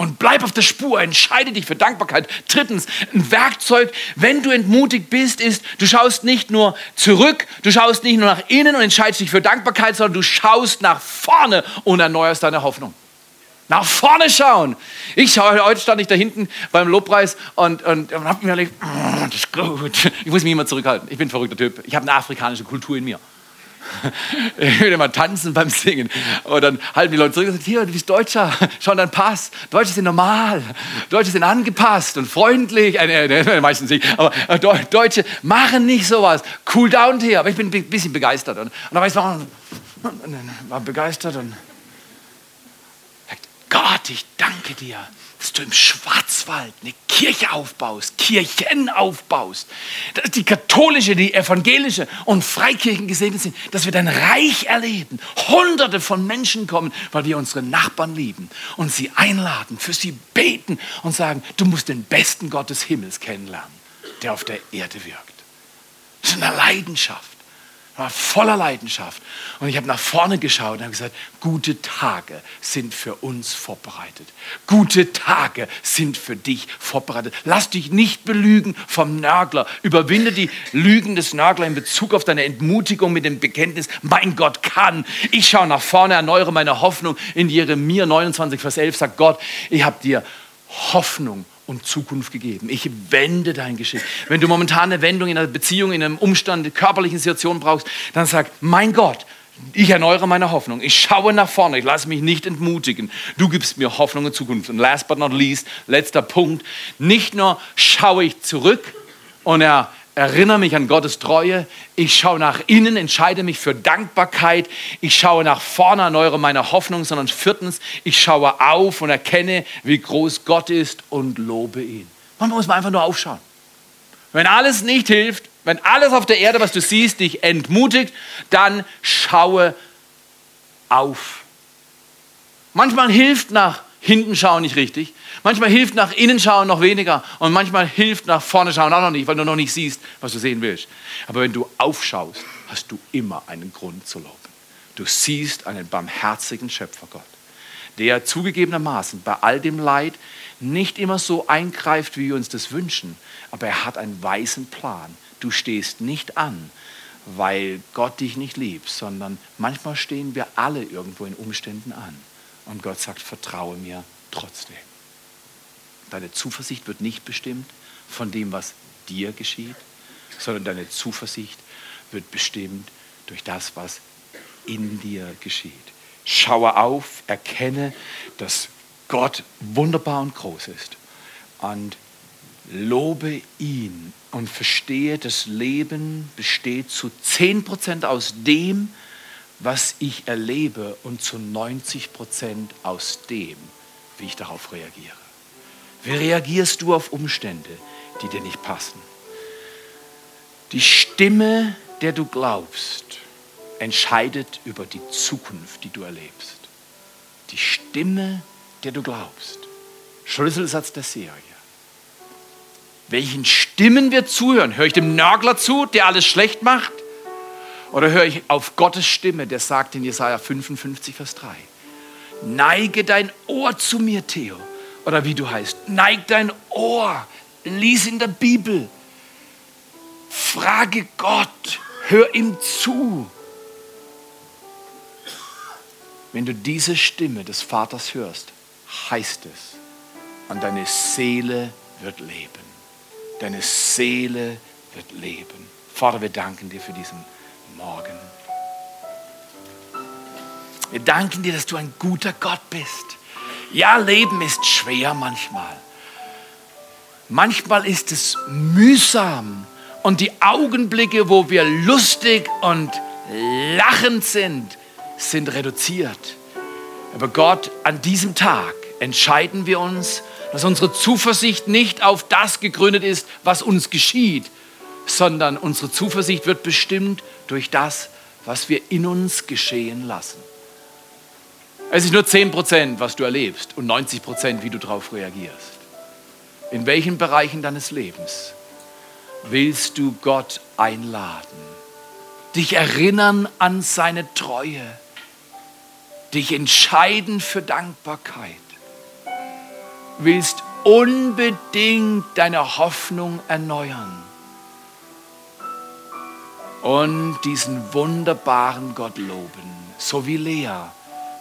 Und bleib auf der Spur, entscheide dich für Dankbarkeit. Drittens, ein Werkzeug, wenn du entmutigt bist, ist, du schaust nicht nur zurück, du schaust nicht nur nach innen und entscheidest dich für Dankbarkeit, sondern du schaust nach vorne und erneuerst deine Hoffnung. Nach vorne schauen. Ich schaue, heute stand ich da hinten beim Lobpreis und, und, und habe mir gedacht, oh, das ist gut. Ich muss mich immer zurückhalten. Ich bin ein verrückter Typ. Ich habe eine afrikanische Kultur in mir. Ich will immer tanzen beim Singen. Und dann halten die Leute zurück und sagen, hier, du bist Deutscher, schau dein Pass. Deutsche sind normal, Deutsche sind angepasst und freundlich. Äh, äh, meistens nicht, aber äh, Deutsche machen nicht sowas. Cool down hier. Aber ich bin ein bisschen begeistert. Und, und dann weiß man, war begeistert und Gott, ich danke dir dass du im Schwarzwald eine Kirche aufbaust, Kirchen aufbaust, dass die katholische, die evangelische und Freikirchen gesegnet sind, dass wir dein Reich erleben. Hunderte von Menschen kommen, weil wir unsere Nachbarn lieben und sie einladen, für sie beten und sagen, du musst den besten Gott des Himmels kennenlernen, der auf der Erde wirkt. Das ist eine Leidenschaft war voller Leidenschaft. Und ich habe nach vorne geschaut und habe gesagt, gute Tage sind für uns vorbereitet. Gute Tage sind für dich vorbereitet. Lass dich nicht belügen vom Nörgler. Überwinde die Lügen des Nörgler in Bezug auf deine Entmutigung mit dem Bekenntnis, mein Gott kann. Ich schaue nach vorne, erneuere meine Hoffnung. In Jeremia 29, Vers 11 sagt Gott, ich habe dir Hoffnung und Zukunft gegeben. Ich wende dein Geschick. Wenn du momentan eine Wendung in einer Beziehung, in einem Umstand, in körperlichen Situation brauchst, dann sag, mein Gott, ich erneuere meine Hoffnung. Ich schaue nach vorne. Ich lasse mich nicht entmutigen. Du gibst mir Hoffnung und Zukunft. Und last but not least, letzter Punkt. Nicht nur schaue ich zurück und er erinnere mich an Gottes Treue. Ich schaue nach innen, entscheide mich für Dankbarkeit. Ich schaue nach vorne, erneuere meine Hoffnung, sondern viertens, ich schaue auf und erkenne, wie groß Gott ist und lobe ihn. Manchmal muss man einfach nur aufschauen. Wenn alles nicht hilft, wenn alles auf der Erde, was du siehst, dich entmutigt, dann schaue auf. Manchmal hilft nach hinten schauen nicht richtig. Manchmal hilft nach innen schauen noch weniger und manchmal hilft nach vorne schauen auch noch nicht, weil du noch nicht siehst, was du sehen willst. Aber wenn du aufschaust, hast du immer einen Grund zu loben. Du siehst einen barmherzigen Schöpfergott, der zugegebenermaßen bei all dem Leid nicht immer so eingreift, wie wir uns das wünschen, aber er hat einen weisen Plan. Du stehst nicht an, weil Gott dich nicht liebt, sondern manchmal stehen wir alle irgendwo in Umständen an. Und Gott sagt, vertraue mir trotzdem. Deine Zuversicht wird nicht bestimmt von dem, was dir geschieht, sondern deine Zuversicht wird bestimmt durch das, was in dir geschieht. Schaue auf, erkenne, dass Gott wunderbar und groß ist und lobe ihn und verstehe, das Leben besteht zu 10% aus dem, was ich erlebe und zu 90 Prozent aus dem, wie ich darauf reagiere. Wie reagierst du auf Umstände, die dir nicht passen? Die Stimme, der du glaubst, entscheidet über die Zukunft, die du erlebst. Die Stimme, der du glaubst. Schlüsselsatz der Serie. Welchen Stimmen wir zuhören? Höre ich dem Nörgler zu, der alles schlecht macht? Oder höre ich auf Gottes Stimme, der sagt in Jesaja 55, Vers 3, neige dein Ohr zu mir, Theo. Oder wie du heißt, neig dein Ohr, lies in der Bibel, frage Gott, hör ihm zu. Wenn du diese Stimme des Vaters hörst, heißt es, und deine Seele wird leben. Deine Seele wird leben. Vater, wir danken dir für diesen Morgen. Wir danken dir, dass du ein guter Gott bist. Ja, Leben ist schwer manchmal. Manchmal ist es mühsam und die Augenblicke, wo wir lustig und lachend sind, sind reduziert. Aber Gott, an diesem Tag entscheiden wir uns, dass unsere Zuversicht nicht auf das gegründet ist, was uns geschieht, sondern unsere Zuversicht wird bestimmt durch das, was wir in uns geschehen lassen. Es ist nur 10%, was du erlebst und 90%, wie du darauf reagierst. In welchen Bereichen deines Lebens willst du Gott einladen? Dich erinnern an seine Treue? Dich entscheiden für Dankbarkeit? Willst unbedingt deine Hoffnung erneuern? Und diesen wunderbaren Gott loben, so wie Lea.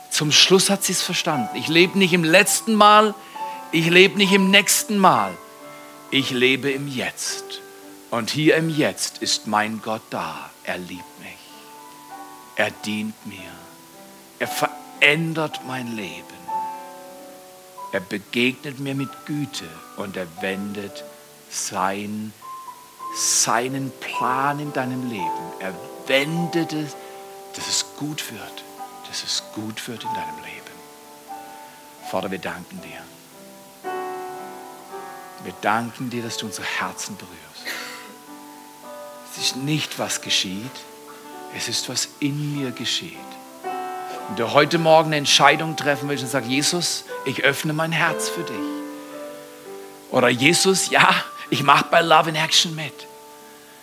Zum Schluss hat sie es verstanden. Ich lebe nicht im letzten Mal, ich lebe nicht im nächsten Mal, ich lebe im Jetzt. Und hier im Jetzt ist mein Gott da. Er liebt mich. Er dient mir. Er verändert mein Leben. Er begegnet mir mit Güte und er wendet sein seinen Plan in deinem Leben. Er wendet es, dass es gut wird, dass es gut wird in deinem Leben. Vater, wir danken dir. Wir danken dir, dass du unsere Herzen berührst. Es ist nicht, was geschieht, es ist, was in mir geschieht. Und du heute Morgen eine Entscheidung treffen willst und sagst, Jesus, ich öffne mein Herz für dich. Oder Jesus, ja, ich mache bei Love in Action mit.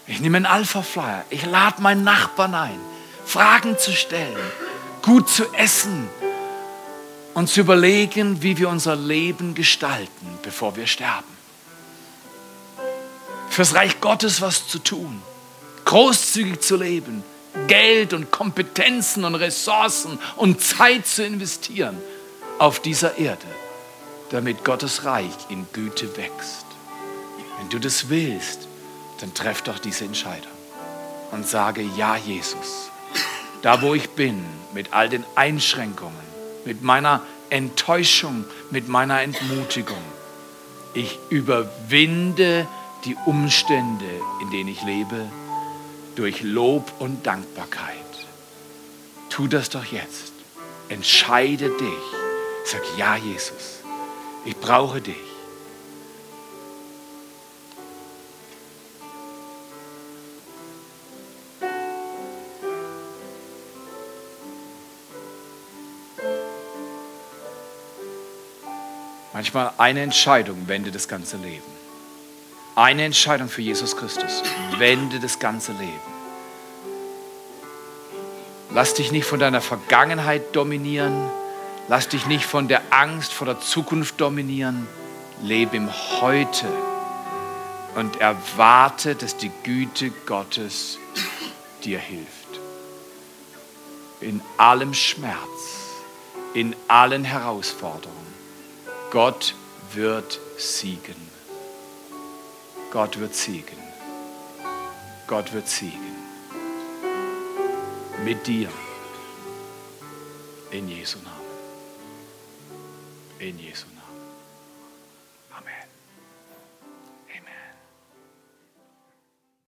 Ich nehme einen Alpha-Flyer. Ich lade meinen Nachbarn ein, Fragen zu stellen, gut zu essen und zu überlegen, wie wir unser Leben gestalten, bevor wir sterben. Fürs Reich Gottes was zu tun, großzügig zu leben, Geld und Kompetenzen und Ressourcen und Zeit zu investieren auf dieser Erde, damit Gottes Reich in Güte wächst. Wenn du das willst, dann treff doch diese Entscheidung und sage, ja Jesus, da wo ich bin, mit all den Einschränkungen, mit meiner Enttäuschung, mit meiner Entmutigung, ich überwinde die Umstände, in denen ich lebe, durch Lob und Dankbarkeit. Tu das doch jetzt. Entscheide dich. Sag ja, Jesus, ich brauche dich. Manchmal eine Entscheidung wendet das ganze Leben. Eine Entscheidung für Jesus Christus wendet das ganze Leben. Lass dich nicht von deiner Vergangenheit dominieren. Lass dich nicht von der Angst vor der Zukunft dominieren. Lebe im Heute und erwarte, dass die Güte Gottes dir hilft. In allem Schmerz, in allen Herausforderungen Gott wird siegen. Gott wird siegen. Gott wird siegen. Mit dir. In Jesu Namen. In Jesu Namen.